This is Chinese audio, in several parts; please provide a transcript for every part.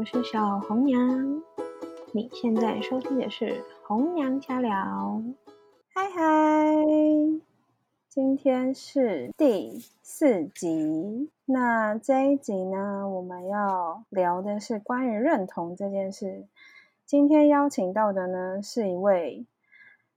我是小红娘。你现在收听的是红娘家聊。嗨嗨，今天是第四集。那这一集呢，我们要聊的是关于认同这件事。今天邀请到的呢，是一位，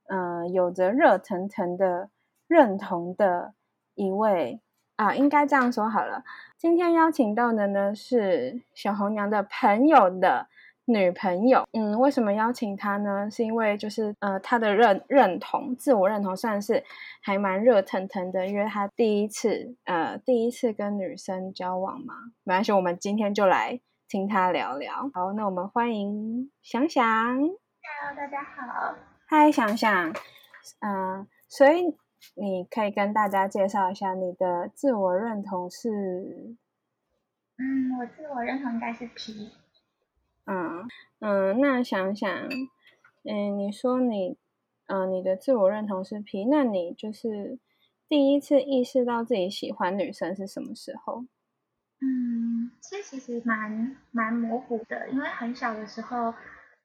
呃，有着热腾腾的认同的一位啊，应该这样说好了。今天邀请到的呢，是小红娘的朋友的女朋友。嗯，为什么邀请她呢？是因为就是呃，她的认认同、自我认同算是还蛮热腾腾的，因为她第一次呃，第一次跟女生交往嘛。没关系，我们今天就来。听她聊聊，好，那我们欢迎想想。Hello，大家好。嗨，想想。嗯，所以你可以跟大家介绍一下你的自我认同是？嗯，我自我认同应该是 P。嗯嗯，那想想，嗯，你说你，嗯，你的自我认同是 P，那你就是第一次意识到自己喜欢女生是什么时候？嗯，这其实蛮蛮模糊的，因为很小的时候，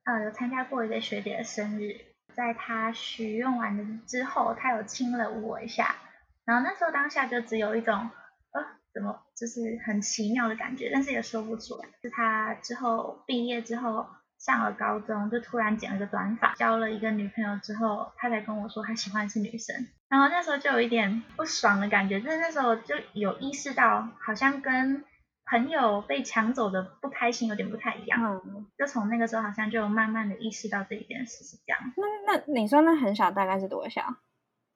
呃，有参加过一个学姐的生日，在他许愿完的之后，他有亲了我一下，然后那时候当下就只有一种，呃，怎么就是很奇妙的感觉，但是也说不出来。是他之后毕业之后。上了高中就突然剪了个短发，交了一个女朋友之后，他才跟我说他喜欢是女生，然后那时候就有一点不爽的感觉，就是那时候就有意识到好像跟朋友被抢走的不开心有点不太一样，嗯，就从那个时候好像就慢慢的意识到这一件事是这样。那那你说那很小，大概是多小？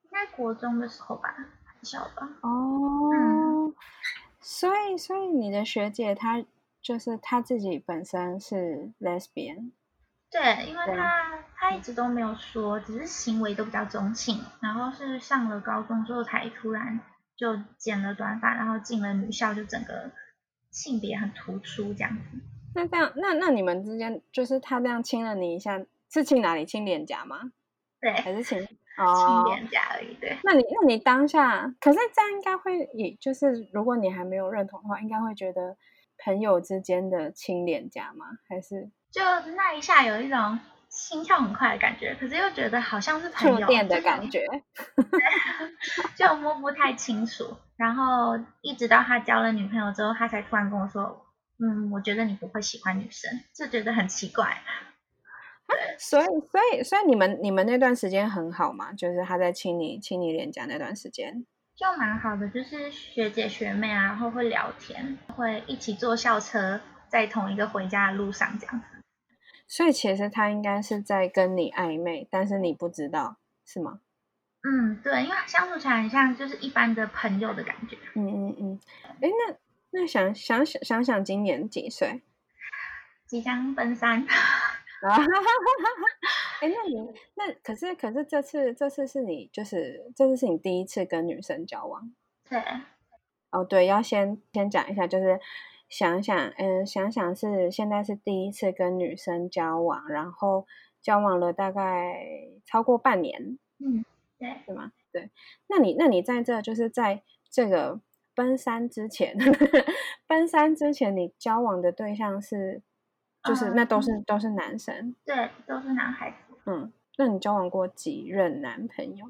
应该国中的时候吧，很小吧？哦，所以所以你的学姐她。就是她自己本身是 lesbian，对，因为她她一直都没有说，只是行为都比较中性，然后是上了高中之后才突然就剪了短发，然后进了女校，就整个性别很突出这样子。那这样，那那你们之间就是他这样亲了你一下，是亲哪里？亲脸颊吗？对，还是亲哦亲脸颊而已。对。那你那你当下，可是这样应该会，也就是如果你还没有认同的话，应该会觉得。朋友之间的亲脸颊吗？还是就那一下有一种心跳很快的感觉，可是又觉得好像是朋友电的感觉，就摸不太清楚。然后一直到他交了女朋友之后，他才突然跟我说：“嗯，我觉得你不会喜欢女生。”就觉得很奇怪。所以，所以，所以你们你们那段时间很好嘛？就是他在亲你亲你脸颊那段时间。就蛮好的，就是学姐学妹啊，然后会聊天，会一起坐校车，在同一个回家的路上这样子。所以其实他应该是在跟你暧昧，但是你不知道，是吗？嗯，对，因为相处起来很像就是一般的朋友的感觉。嗯嗯嗯。哎，那那想想想想想，今年几岁？即将奔三。啊，哎，那你那可是可是这次这次是你就是这次是你第一次跟女生交往？对。哦，对，要先先讲一下，就是想想，嗯，想想是现在是第一次跟女生交往，然后交往了大概超过半年，嗯，对，是吗？对，那你那你在这就是在这个奔三之前，奔三之前你交往的对象是？就是那都是都是男生，对，都是男孩子。嗯，那你交往过几任男朋友？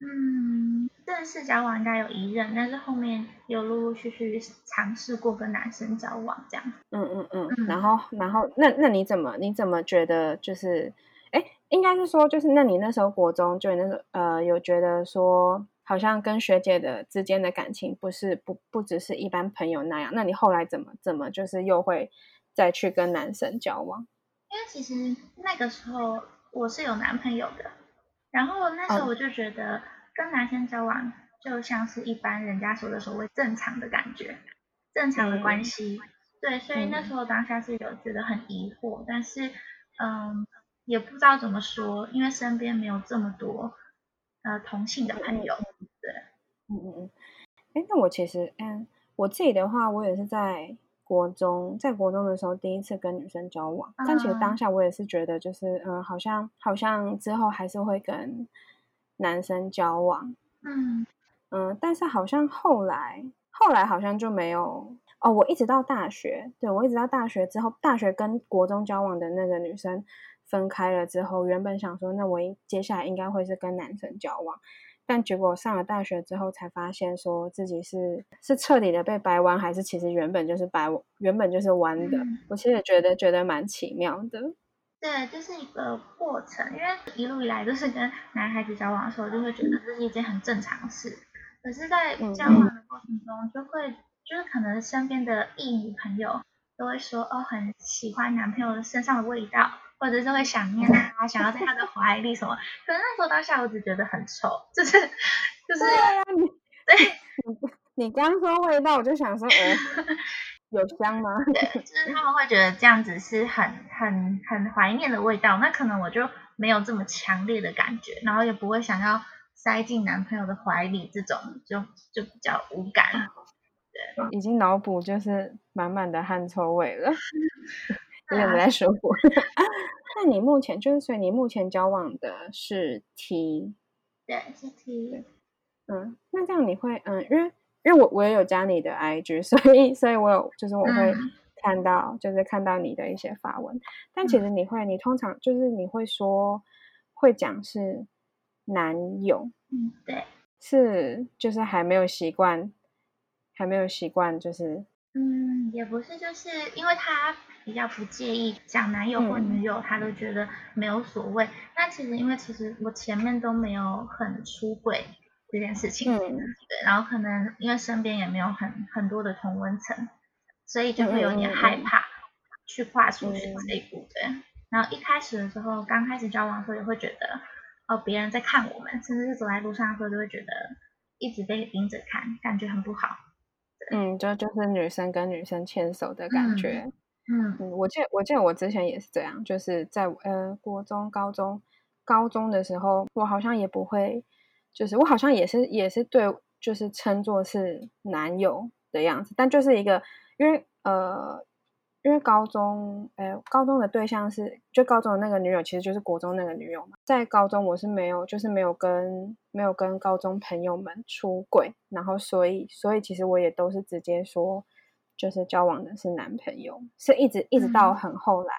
嗯，正式交往应该有一任，但是后面有陆陆续续尝试过跟男生交往这样。嗯嗯嗯。然后然后那那你怎么你怎么觉得就是，哎，应该是说就是那你那时候国中就那个呃有觉得说好像跟学姐的之间的感情不是不不只是一般朋友那样，那你后来怎么怎么就是又会？再去跟男生交往，因为其实那个时候我是有男朋友的，然后那时候我就觉得跟男生交往就像是一般人家说的所谓正常的感觉，正常的关系，对，所以那时候当下是有觉得很疑惑，但是嗯，也不知道怎么说，因为身边没有这么多呃同性的朋友，对，嗯嗯嗯，哎，那我其实嗯，我自己的话，我也是在。国中在国中的时候，第一次跟女生交往，但其实当下我也是觉得，就是嗯，好像好像之后还是会跟男生交往，嗯嗯，但是好像后来后来好像就没有哦。我一直到大学，对我一直到大学之后，大学跟国中交往的那个女生分开了之后，原本想说，那我接下来应该会是跟男生交往。但结果上了大学之后，才发现说自己是是彻底的被掰弯，还是其实原本就是掰，原本就是弯的。我其实也觉得觉得蛮奇妙的。对，这是一个过程，因为一路以来都是跟男孩子交往的时候，就会觉得这是一件很正常的事。可是，在交往的过程中，就会就是可能身边的异女朋友都会说，哦，很喜欢男朋友身上的味道。或者是会想念他，想要在他的怀里什么？可是那时候当下我只觉得很臭，就是 就是。对呀，你对，你你刚说味道，我就想说，呃，有香吗？对，就是他们会觉得这样子是很很很怀念的味道，那可能我就没有这么强烈的感觉，然后也不会想要塞进男朋友的怀里，这种就就比较无感。对，已经脑补就是满满的汗臭味了。有点不太舒服。那你目前就是，所以你目前交往的是 T，对，是 T。嗯，那这样你会，嗯，因为因为我我也有加你的 IG，所以所以我有就是我会看到，就是看到你的一些发文。但其实你会，你通常就是你会说会讲是男友，嗯，对，是就是还没有习惯，还没有习惯，就是。嗯，也不是，就是因为他比较不介意讲男友或女友，他都觉得没有所谓。那其实因为其实我前面都没有很出轨这件事情，对，然后可能因为身边也没有很很多的同温层，所以就会有点害怕去跨出去这一步，对。然后一开始的时候，刚开始交往的时候也会觉得，哦，别人在看我们，甚至是走在路上的时候，都会觉得一直被盯着看，感觉很不好。嗯，就就是女生跟女生牵手的感觉。嗯嗯，我记得我记得我之前也是这样，就是在呃国中、高中、高中的时候，我好像也不会，就是我好像也是也是对，就是称作是男友的样子，但就是一个因为呃。因为高中，哎，高中的对象是就高中的那个女友，其实就是国中那个女友嘛。在高中我是没有，就是没有跟没有跟高中朋友们出轨，然后所以所以其实我也都是直接说，就是交往的是男朋友，是一直一直到很后来，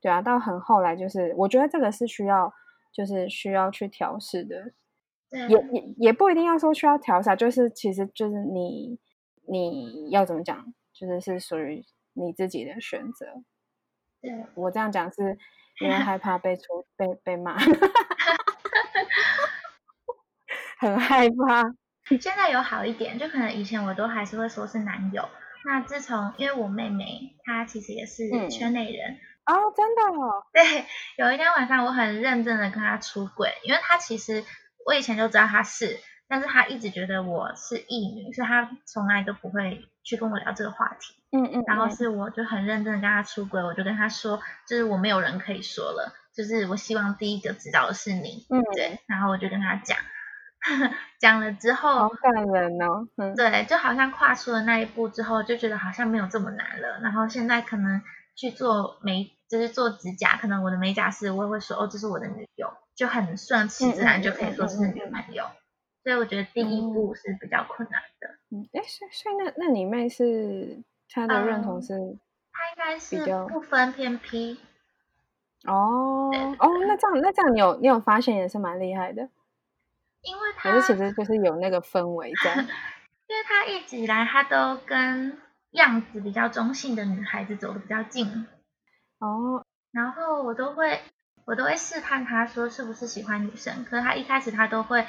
对啊，到很后来就是我觉得这个是需要就是需要去调试的，也也也不一定要说需要调试，就是其实就是你你要怎么讲，就是是属于。你自己的选择，对我这样讲是 因为害怕被出被被骂，很害怕。现在有好一点，就可能以前我都还是会说是男友。那自从因为我妹妹她其实也是圈内人哦，真的哦。对，有一天晚上我很认真的跟她出轨，因为她其实我以前就知道她是，但是她一直觉得我是异女，所以她从来都不会去跟我聊这个话题。嗯嗯，然后是我就很认真的跟他出轨，我就跟他说，就是我没有人可以说了，就是我希望第一个知道的是你，嗯，对，然后我就跟他讲，讲了之后，好感人哦，对，就好像跨出了那一步之后，就觉得好像没有这么难了，然后现在可能去做美，就是做指甲，可能我的美甲师我也会说，哦，这是我的女友，就很顺其自然就可以说是女朋友，所以我觉得第一步是比较困难的，嗯，哎，所以所以那那你妹是？她的认同是，她应该是不分偏僻。哦哦，那这样那这样，你有你有发现也是蛮厉害的，因为他其实就是有那个氛围在，因为他一直以来他都跟样子比较中性的女孩子走的比较近。哦，然后我都会我都会试探他说是不是喜欢女生，可是他一开始他都会，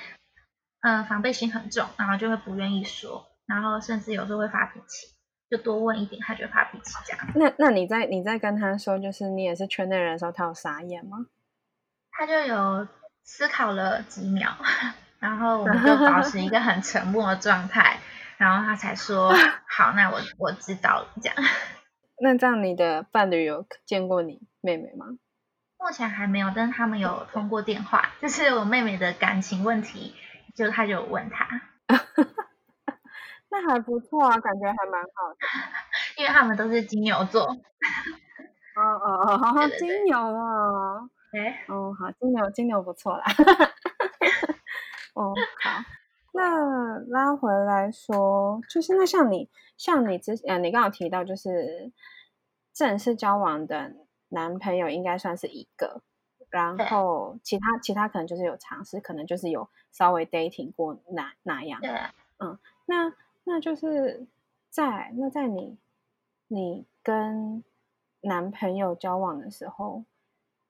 嗯，防备心很重，然后就会不愿意说，然后甚至有时候会发脾气。就多问一点，他就发脾气这样。那那你在你在跟他说，就是你也是圈内人的时候，他有傻眼吗？他就有思考了几秒，然后我们就保持一个很沉默的状态，然后他才说：“好，那我我知道了。”这样。那这样你的伴侣有见过你妹妹吗？目前还没有，但是他们有通过电话，就是我妹妹的感情问题，就他就有问他。那还不错啊，感觉还蛮好的，因为他们都是金牛座。哦哦 哦，金牛哦，哎，哦好，金牛金牛不错啦。哦好，那那拉回来说，就是那像你，像你之呃，你刚好提到就是正式交往的男朋友应该算是一个，然后其他其他可能就是有尝试，可能就是有稍微 dating 过那那样。对，嗯，那那就是在那在你你跟男朋友交往的时候，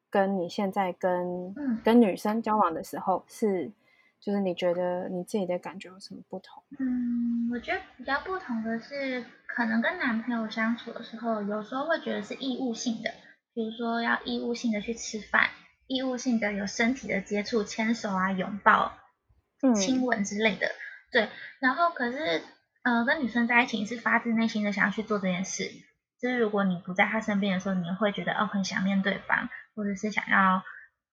跟你现在跟跟女生交往的时候是。就是你觉得你自己的感觉有什么不同？嗯，我觉得比较不同的是，可能跟男朋友相处的时候，有时候会觉得是义务性的，比如说要义务性的去吃饭，义务性的有身体的接触，牵手啊、拥抱、亲吻之类的。对，然后可是，呃，跟女生在一起是发自内心的想要去做这件事。就是如果你不在她身边的时候，你会觉得哦，很想念对方，或者是想要。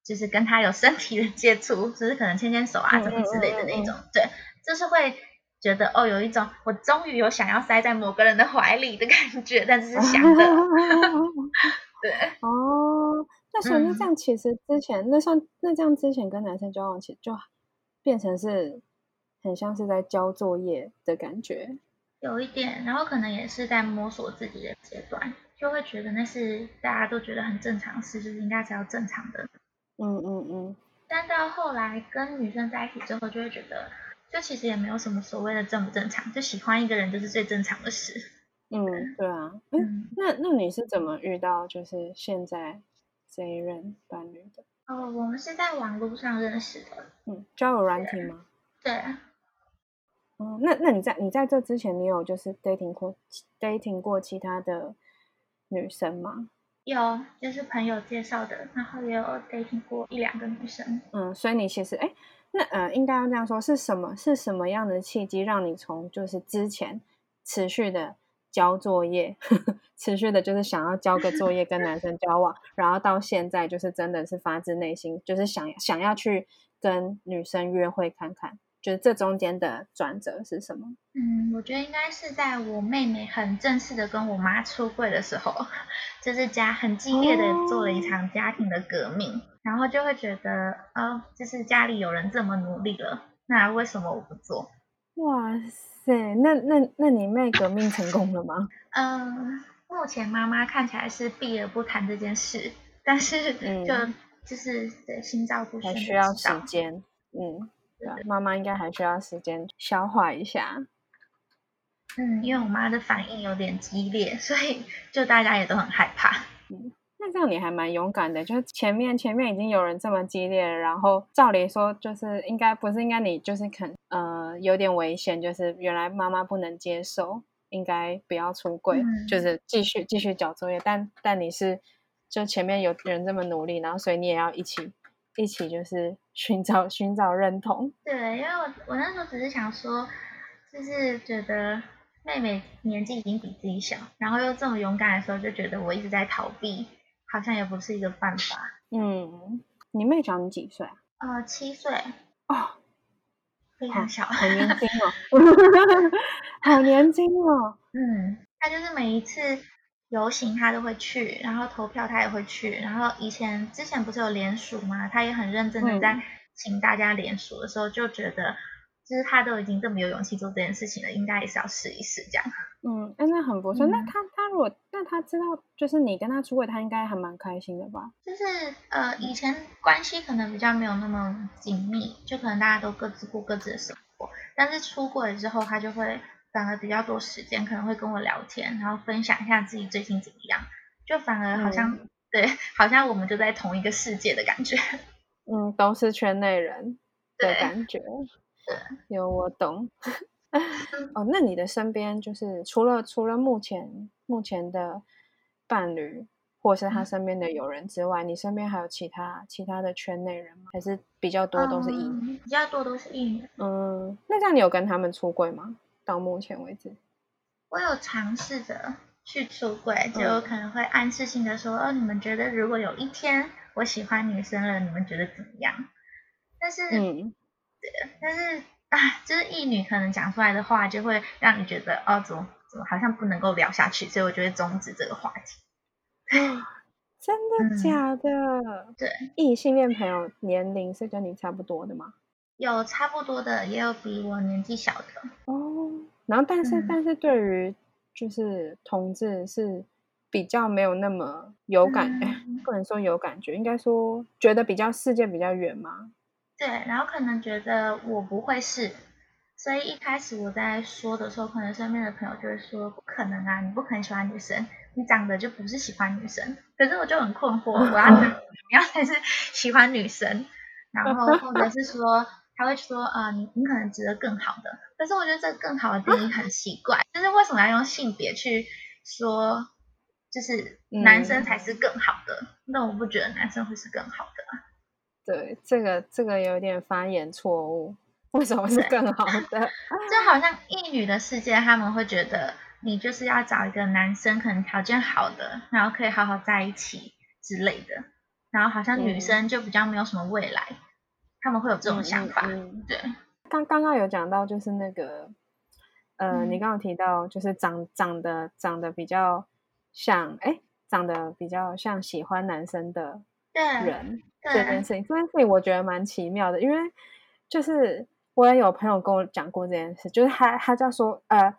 就是跟他有身体的接触，就是可能牵牵手啊，什么之类的那种，对，就是会觉得哦，有一种我终于有想要塞在某个人的怀里的感觉，但是是想的，对，哦，那所以那这样其实之前那算那这样之前跟男生交往，其实就变成是很像是在交作业的感觉，有一点，然后可能也是在摸索自己的阶段，就会觉得那是大家都觉得很正常事，就是应该是要正常的。嗯嗯嗯，但到后来跟女生在一起之后，就会觉得，就其实也没有什么所谓的正不正常，就喜欢一个人就是最正常的事。嗯，对啊。嗯，那那你是怎么遇到就是现在这一任伴侣的？哦，我们是在网络上认识的。嗯，交友软体吗？对。嗯，那那你在你在这之前，你有就是 dating 过 dating 过其他的女生吗？有，就是朋友介绍的，然后也有 dating 过一两个女生。嗯，所以你其实，哎，那呃，应该要这样说，是什么是什么样的契机，让你从就是之前持续的交作业，持续的就是想要交个作业跟男生交往，然后到现在就是真的是发自内心，就是想想要去跟女生约会看看。就是这中间的转折是什么？嗯，我觉得应该是在我妹妹很正式的跟我妈出柜的时候，就是家很激烈的做了一场家庭的革命，然后就会觉得，哦，就是家里有人这么努力了，那为什么我不做？哇塞，那那那你妹革命成功了吗？嗯，目前妈妈看起来是避而不谈这件事，但是就就是对心照不宣，还需要时间，嗯。妈妈应该还需要时间消化一下。嗯，因为我妈的反应有点激烈，所以 就大家也都很害怕。嗯，那这样你还蛮勇敢的，就是前面前面已经有人这么激烈了，然后照理说就是应该不是应该你就是肯呃有点危险，就是原来妈妈不能接受，应该不要出柜，就是继续继续交作业。但但你是就前面有人这么努力，然后所以你也要一起。一起就是寻找寻找认同。对，因为我我那时候只是想说，就是觉得妹妹年纪已经比自己小，然后又这么勇敢的时候，就觉得我一直在逃避，好像也不是一个办法。嗯，你妹长你几岁？呃，七岁。哦，非常小，好年轻哦 好年轻哦。嗯，她就是每一次。游行他都会去，然后投票他也会去，然后以前之前不是有联署吗？他也很认真的在请大家联署的时候，就觉得就是他都已经这么有勇气做这件事情了，应该也是要试一试这样。嗯，哎，那很不错。那他他如果那他知道就是你跟他出轨，他应该还蛮开心的吧？就是呃，以前关系可能比较没有那么紧密，就可能大家都各自过各自的生活，但是出轨之后，他就会。反而比较多时间，可能会跟我聊天，然后分享一下自己最近怎么样，就反而好像对，好像我们就在同一个世界的感觉。嗯，都是圈内人的感觉。对，有我懂。哦，那你的身边就是除了除了目前目前的伴侣，或是他身边的友人之外，你身边还有其他其他的圈内人吗？还是比较多都是异女？比较多都是异女。嗯，那这样你有跟他们出柜吗？到目前为止，我有尝试着去出轨，就可能会暗示性的说：“哦，你们觉得如果有一天我喜欢女生了，你们觉得怎么样？”但是，嗯，但是啊，就是异女可能讲出来的话，就会让你觉得哦，怎么怎么好像不能够聊下去，所以我就会终止这个话题。真的假的？对，异性恋朋友年龄是跟你差不多的吗？有差不多的，也有比我年纪小的。哦，然后但是、嗯但是对于就是同志是比较没有那么有感，哎、嗯不能说有感觉，应该说觉得比较世界比较远嘛。对，然后可能觉得我不会是，所以一开始我在说的时候，可能身边的朋友就会说不可能啊，你不可能喜欢女生，你长得就不是喜欢女生。可是我就很困惑，我要怎么样才是喜欢女生？然后或者是说他会说啊、呃你你可能值得更好的，可是我觉得这个更好的定义很奇怪，就是为什么要用性别去说，就是男生嗯才是更好的？那我不觉得男生会是更好的。对，这个这个有点发言错误，为什么是更好的？就好像异女的世界，他们会觉得你就是要找一个男生，可能条件好的，然后可以好好在一起之类的。然后好像女嗯生就比较没有什么未来，他们会有这种想法。嗯嗯对，刚刚刚有讲到，就是那个，呃，你嗯刚刚有提到，就是长长得长得比较像，哎，长得比较像喜欢男生的对，人这件事情，这件事情我觉得蛮奇妙的，因为就是我也有朋友跟我讲过这件事，就是他他叫说，呃，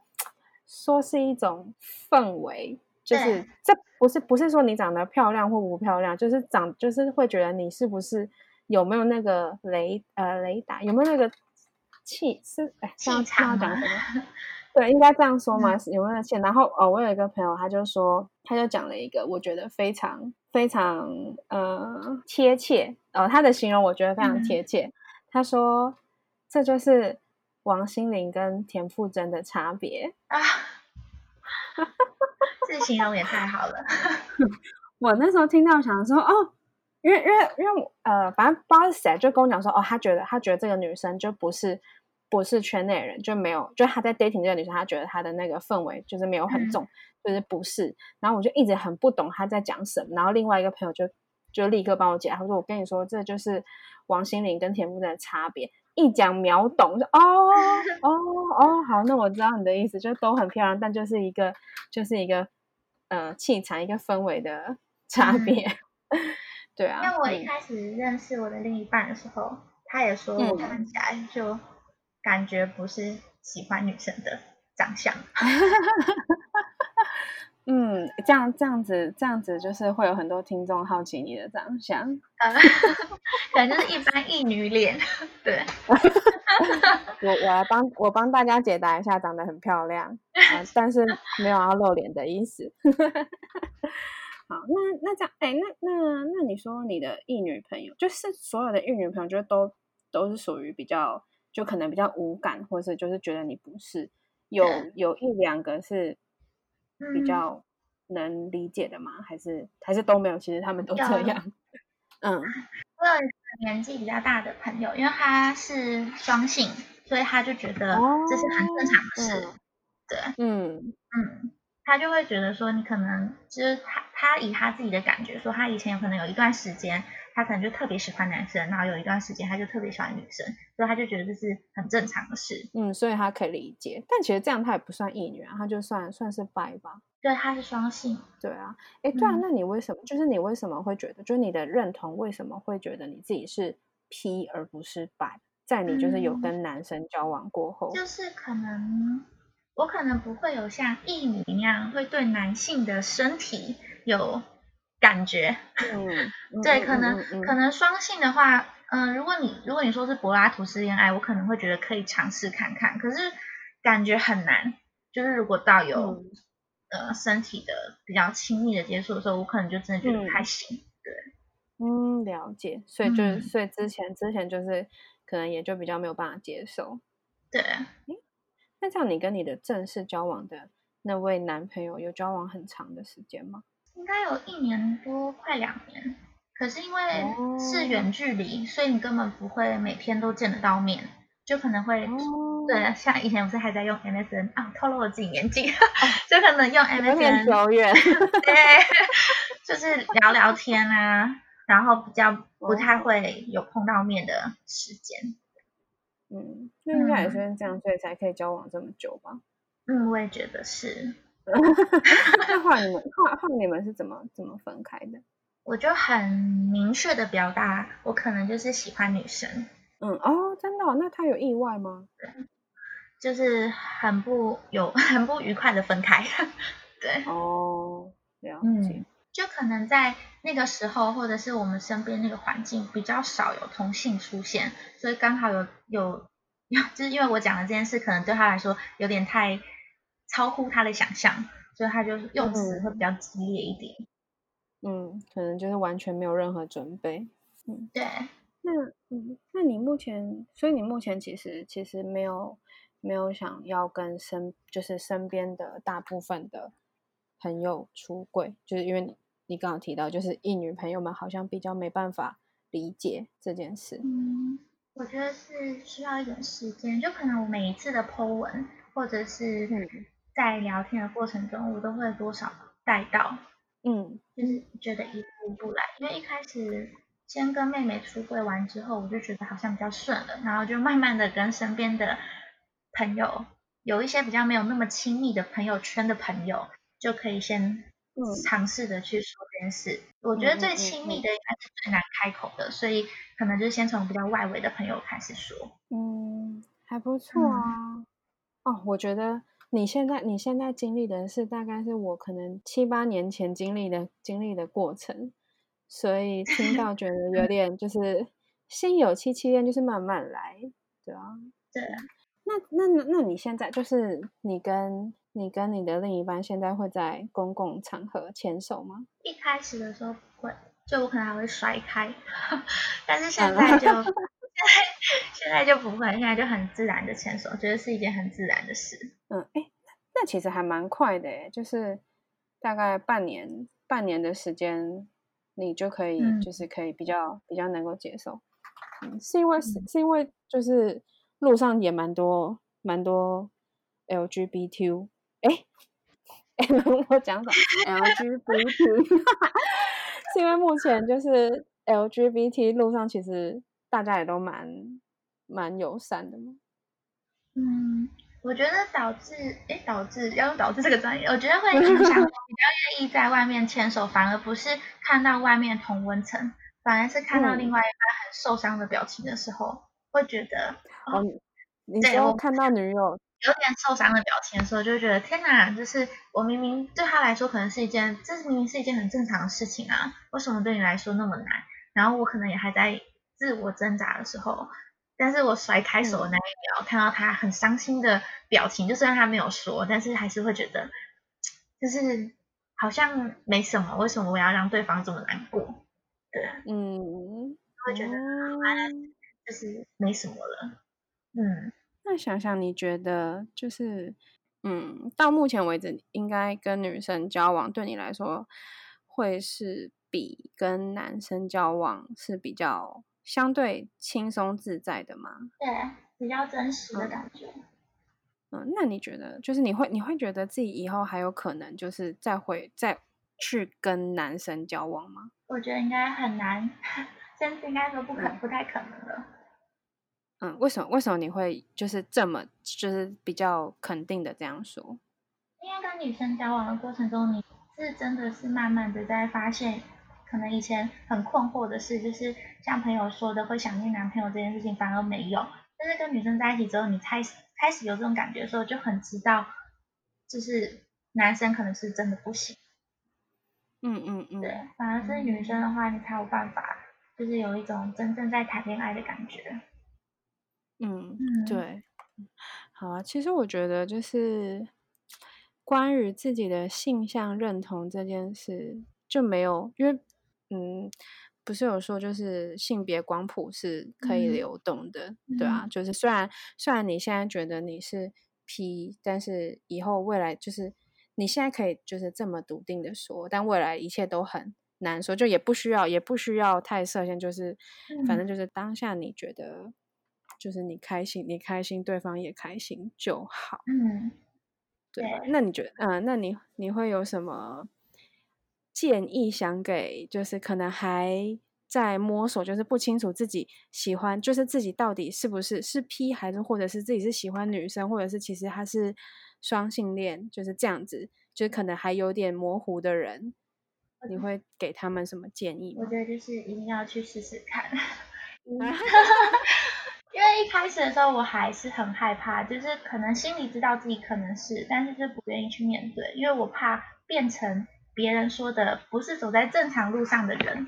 说是一种氛围。就是这不是不是说你长得漂亮或不漂亮，就是长就是会觉得你是不是有没有那个雷呃雷达有没有那个气是哎这样气场吗这样讲什么？对，应该这样说嘛，嗯有没有那个气？然后哦，我有一个朋友，他就说，他就讲了一个我觉得非常非常呃贴切，哦，他的形容我觉得非常嗯贴切。他说这就是王心凌跟田馥甄的差别。啊，这形容也太好了。我那时候听到想说哦，因为因为因为我呃，反正不知道是谁就跟我讲说哦，他觉得他觉得这个女生就不是不是圈内人，就没有就他在 dating 这个女生，他觉得她的那个氛围就是没有很嗯重，就是不是。然后我就一直很不懂他在讲什么，然后另外一个朋友就就立刻帮我解答，他说我跟你说这就是王心凌跟田馥甄的差别。一讲秒懂，我就哦哦哦，好，那我知道你的意思，就都很漂亮，但就是一个就是一个呃气场一个氛围的差嗯别，对啊，因为我一嗯开始认识我的另一半的时候，他也说看起来就感觉不是喜欢女生的长相。嗯，这样这样子这样子就是会有很多听众好奇你的长相，呃，可能就是一般一女脸，对，我我来帮我帮大家解答一下，长得很漂亮啊、但是没有要露脸的意思。好，那那这样，哎，那那那你说你的异女朋友，就是所有的异女朋友，就都都是属于比较，就可能比较无感，或是就是觉得你不是，有有一两个是比嗯较能理解的吗？还是还是都没有？其实他们都这样。嗯我有一个年纪比较大的朋友，因为他是双性，所以他就觉得这是很正常的事。哦对，嗯嗯，他就会觉得说，你可能就是他，他以他自己的感觉说，他以前有可能有一段时间，他可能就特别喜欢男生，然后有一段时间他就特别喜欢女生，所以他就觉得这是很正常的事。嗯，所以他可以理解，但其实这样他也不算异女啊，他就算算是拜吧。对，他是双性。对啊，哎，对啊，嗯那你为什么？就是你为什么会觉得，就是你的认同为什么会觉得你自己是 P 而不是拜？在你就是有嗯跟男生交往过后，就是可能我可能不会有像异女一样会对男性的身体有感觉，嗯，嗯 对，嗯可能、嗯嗯可能双性的话，嗯、如果你如果你说是柏拉图式恋爱，我可能会觉得可以尝试看看，可是感觉很难。就是如果到有、嗯呃身体的比较亲密的接触的时候，我可能就真的觉得不太嗯对。嗯，了解。所以就是，嗯所以之前之前就是可能也就比较没有办法接受。对，那这样你跟你的正式交往的那位男朋友有交往很长的时间吗？应该有一年多，快两年。可是因为哦是远距离，所以你根本不会每天都见得到面，就可能会、哦，对，像以前我是还在用 MSN 啊，透露我自己年纪，就可能用 MSN，久远。对，就是聊聊天啊，然后比较 不太会有碰到面的时间。嗯，那应该也是这样，所以才可以交往这么久吧？嗯，我也觉得是，那后来你们后来后来你们是怎么怎么分开的？我就很明确的表达，我可能就是喜欢女生，嗯哦，真的？那他有意外吗？就是很不有 很不愉快的分开。对，哦，了解。就可能在那个时候，或者是我们身边那个环境比较少有同性出现，所以刚好有有有，就是因为我讲的这件事，可能对他来说有点太超乎他的想象，所以他就用词会比较激烈一点。嗯，可能就是完全没有任何准备。嗯，对。那嗯，那你目前，所以你目前其实其实没有没有想要跟身就是身边的大部分的朋友出柜，就是因为你。你刚刚提到，就是异女朋友们好像比较没办法理解这件事。嗯，我觉得是需要一点时间，就可能我每一次的 Po 文，或者是在聊天的过程中，我都会多少带到，嗯，就是觉得一步一步来。因为一开始先跟妹妹出柜完之后，我就觉得好像比较顺了，然后就慢慢的跟身边的朋友，有一些比较没有那么亲密的朋友圈的朋友，就可以先。尝试的去说这件事，我觉得最亲密的应该是最难开口的，所以可能就先从比较外围的朋友开始说。嗯，还不错啊。哦，我觉得你现在你现在经历的是大概是我可能七八年前经历的经历的过程，所以听到觉得有 点就是心有戚戚焉，就是慢慢来，对啊。对。那那那那你现在就是你跟。你跟你的另一半现在会在公共场合牵手吗？一开始的时候不会，就我可能还会甩开，但是现在就 现在现在就不会，现在就很自然的牵手，觉得是一件很自然的事。嗯，哎，那其实还蛮快的诶，就是大概半年半年的时间，你就可以就是可以比较比较能够接受。嗯，是因为是是因为就是路上也蛮多蛮多 LGBT。哎，哎，我讲什么？LGBT，是因为目前就是 LGBT 路上，其实大家也都蛮蛮友善的嘛。嗯，我觉得导致，哎，导致要用导致这个专业，我觉得会影响比较愿意在外面牵手，反而不是看到外面同温层，反而是看到另外一半很受伤的表情的时候，会觉得，哦，你说看到女友。有点受伤的表情的时候，就会觉得天哪，就是我明明对他来说可能是一件，这是明明是一件很正常的事情啊，为什么对你来说那么难？然后我可能也还在自我挣扎的时候，但是我甩开手的那一秒，看到他很伤心的表情，就虽然他没有说，但是还是会觉得，就是好像没什么，为什么我要让对方这么难过？对，嗯，会觉得就是没什么了，嗯。那想想，你觉得就是，嗯，到目前为止，应该跟女生交往，对你来说，会是比跟男生交往是比较相对轻松自在的吗？对，比较真实的感觉。嗯，那你觉得，就是你会，你会觉得自己以后还有可能，就是再会再去跟男生交往吗？我觉得应该很难，甚至应该说不可，不太可能了。嗯，为什么为什么你会就是这么就是比较肯定的这样说？因为跟女生交往的过程中，你是真的是慢慢的在发现，可能以前很困惑的事，就是像朋友说的会想念男朋友这件事情，反而没有。但是跟女生在一起之后，你开始开始有这种感觉的时候，就很知道，就是男生可能是真的不行。嗯嗯嗯。对，反而是女生的话，你才有办法，就是有一种真正在谈恋爱的感觉。嗯，对，好啊。其实我觉得，就是关于自己的性向认同这件事，就没有，因为，嗯，不是有说，就是性别光谱是可以流动的，对啊。就是虽然虽然你现在觉得你是 P，但是以后未来就是你现在可以就是这么笃定的说，但未来一切都很难说，就也不需要也不需要太设限，就是反正就是当下你觉得。就是你开心，你开心，对方也开心就好。嗯，对。那你觉得，嗯，那你你会有什么建议想给？就是可能还在摸索，就是不清楚自己喜欢，就是自己到底是不是是 P 还是，或者是自己是喜欢女生，或者是其实他是双性恋，就是这样子，就是可能还有点模糊的人，你会给他们什么建议？我觉得就是一定要去试试看。因为一开始的时候我还是很害怕，就是可能心里知道自己可能是，但是就不愿意去面对，因为我怕变成别人说的不是走在正常路上的人。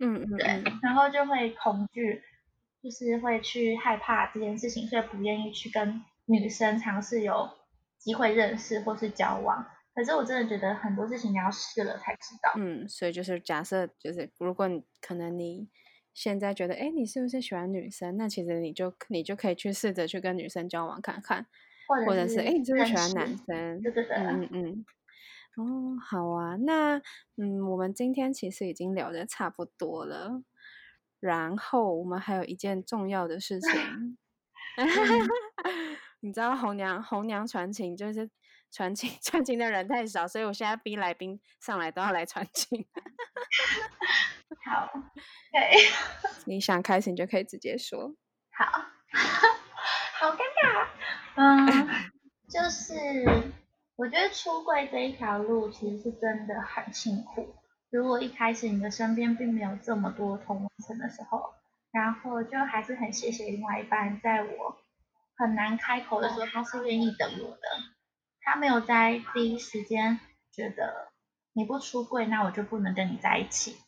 嗯嗯，对，然后就会恐惧，就是会去害怕这件事情，所以不愿意去跟女生尝试有机会认识或是交往。可是我真的觉得很多事情你要试了才知道。嗯，所以就是假设，就是如果你可能你现在觉得，哎，你是不是喜欢女生？那其实你就你就可以去试着去跟女生交往看看，或者是哎，你是不是喜欢男生？对对对，嗯嗯嗯。哦，好啊，那嗯，我们今天其实已经聊的差不多了，然后我们还有一件重要的事情 你知道红娘红娘传情就是传情传情的人太少，所以我现在逼来宾上来都要来传情。好，对，你想开始你就可以直接说。好，好尴尬，嗯，就是。我觉得出柜这一条路其实是真的很辛苦。如果一开始你的身边并没有这么多同温层的时候，然后就还是很谢谢另外一半，在我很难开口的时候，他是愿意等我的。他没有在第一时间觉得你不出柜，那我就不能跟你在一起。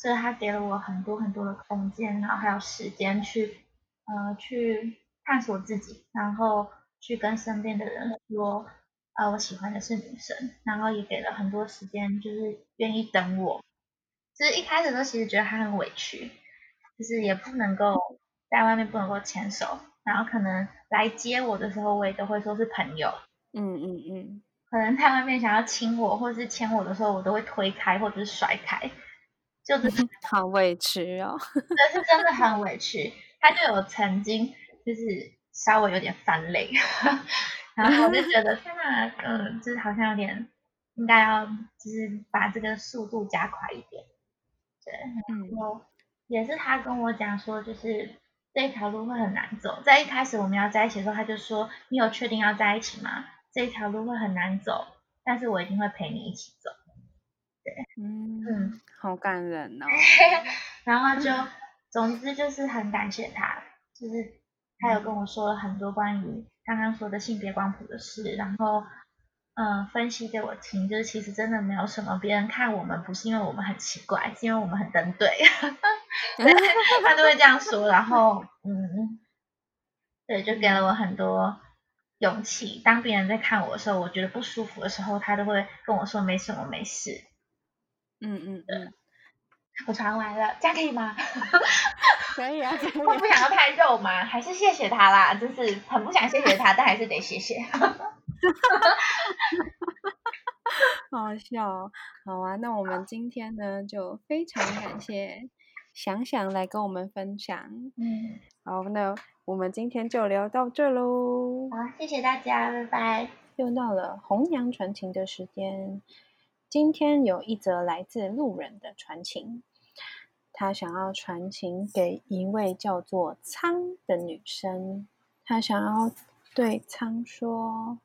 所以他给了我很多很多的空间，然后还有时间去呃去探索自己，然后去跟身边的人说。呃，我喜欢的是女生，然后也给了很多时间，就是愿意等我。就是一开始都其实觉得他很委屈，就是也不能够在外面不能够牵手，然后可能来接我的时候，我也都会说是朋友。嗯嗯嗯。可能在外面想要亲我或者是牵我的时候，我都会推开或者是甩开，就是好委屈哦。但是真的很委屈。他就有曾经就是稍微有点翻累。然后我就觉得天哪，嗯，就是好像有点应该要，就是把这个速度加快一点。对，然后也是他跟我讲说，就是这条路会很难走。在一开始我们要在一起的时候，他就说：“你有确定要在一起吗？这条路会很难走，但是我一定会陪你一起走。”对，嗯嗯，好感人哦。然后就，总之就是很感谢他，就是他有跟我说了很多关于。刚刚说的性别光谱的事，然后嗯，分析给我听，就是其实真的没有什么，别人看我们不是因为我们很奇怪，是因为我们很登对 他都会这样说，然后嗯，对，就给了我很多勇气。当别人在看我的时候，我觉得不舒服的时候，他都会跟我说没什么，没事。嗯嗯嗯。我传完了，这样可以吗？可以啊，我 不想要太肉麻，还是谢谢他啦，就是很不想谢谢他，但还是得谢谢。好笑，好啊，那我们今天呢，就非常感谢想想来跟我们分享。嗯，好，那我们今天就聊到这喽。好，谢谢大家，拜拜。又到了弘扬传情的时间，今天有一则来自路人的传情。他想要传情给一位叫做苍的女生，他想要对苍说：“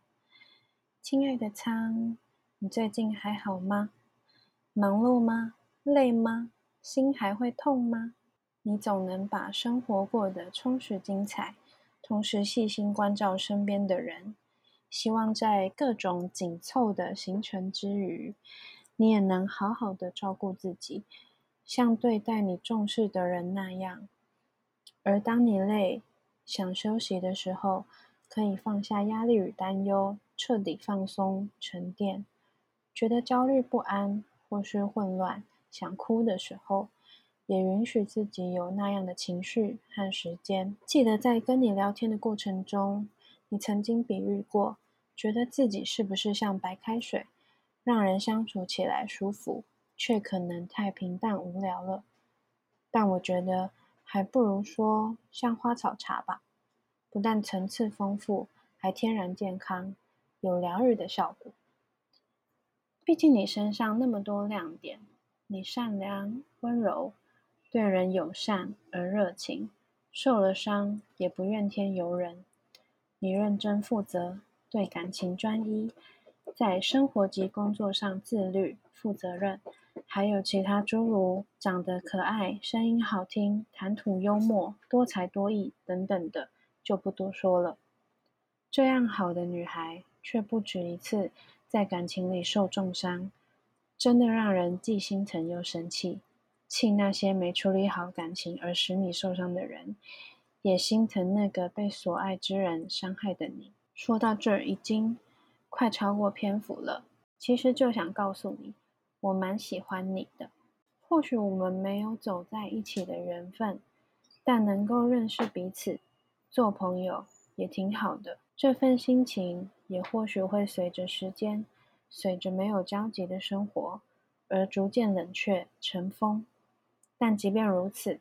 亲爱的苍，你最近还好吗？忙碌吗？累吗？心还会痛吗？你总能把生活过得充实精彩，同时细心关照身边的人。希望在各种紧凑的行程之余，你也能好好的照顾自己。”像对待你重视的人那样，而当你累、想休息的时候，可以放下压力与担忧，彻底放松、沉淀。觉得焦虑不安或是混乱、想哭的时候，也允许自己有那样的情绪和时间。记得在跟你聊天的过程中，你曾经比喻过，觉得自己是不是像白开水，让人相处起来舒服。却可能太平淡无聊了，但我觉得还不如说像花草茶吧，不但层次丰富，还天然健康，有疗愈的效果。毕竟你身上那么多亮点，你善良、温柔，对人友善而热情，受了伤也不怨天尤人。你认真负责，对感情专一，在生活及工作上自律、负责任。还有其他诸如长得可爱、声音好听、谈吐幽默、多才多艺等等的，就不多说了。这样好的女孩，却不止一次在感情里受重伤，真的让人既心疼又生气。气那些没处理好感情而使你受伤的人，也心疼那个被所爱之人伤害的你。说到这儿，已经快超过篇幅了。其实就想告诉你，我蛮喜欢你的。或许我们没有走在一起的缘分，但能够认识彼此，做朋友也挺好的。这份心情也或许会随着时间，随着没有交集的生活而逐渐冷却成风。但即便如此，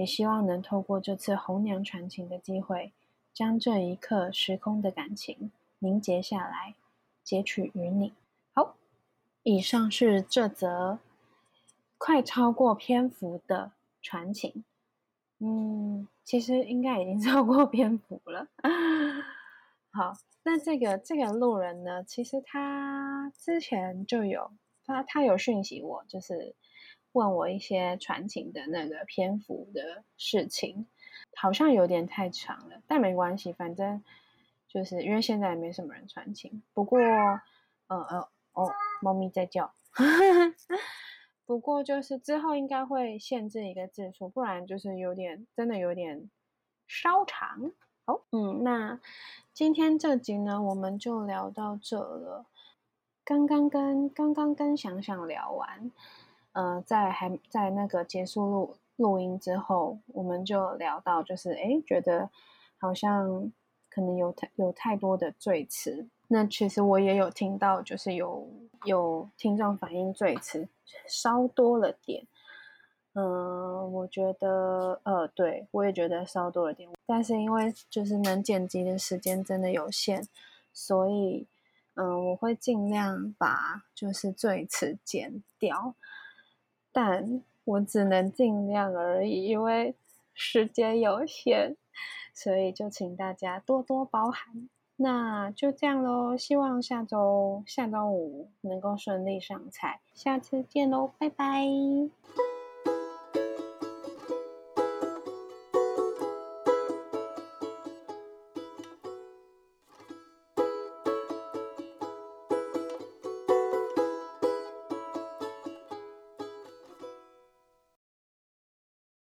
也希望能透过这次红娘传情的机会，将这一刻时空的感情凝结下来，截取于你。好，以上是这则快超过篇幅的传情。嗯，其实应该已经 超过篇幅了。好，那这个这个路人呢？其实他之前就有他他有讯息我，就是问我一些传情的那个篇幅的事情，好像有点太长了，但没关系，反正就是因为现在也没什么人传情。不过，呃呃哦，猫咪在叫。不过就是之后应该会限制一个字数，不然就是有点真的有点稍长。好，嗯，那。今天这集呢，我们就聊到这了。刚刚跟刚刚跟想想聊完，呃，在还在那个结束录录音之后，我们就聊到，就是哎，觉得好像可能有太有太多的赘词。那其实我也有听到，就是有有听众反映赘词稍多了点。嗯，我觉得，呃，对我也觉得稍多了点，但是因为就是能剪辑的时间真的有限，所以，嗯，我会尽量把就是最词剪掉，但我只能尽量而已，因为时间有限，所以就请大家多多包涵。那就这样喽，希望下周下周五能够顺利上菜，下次见喽，拜拜。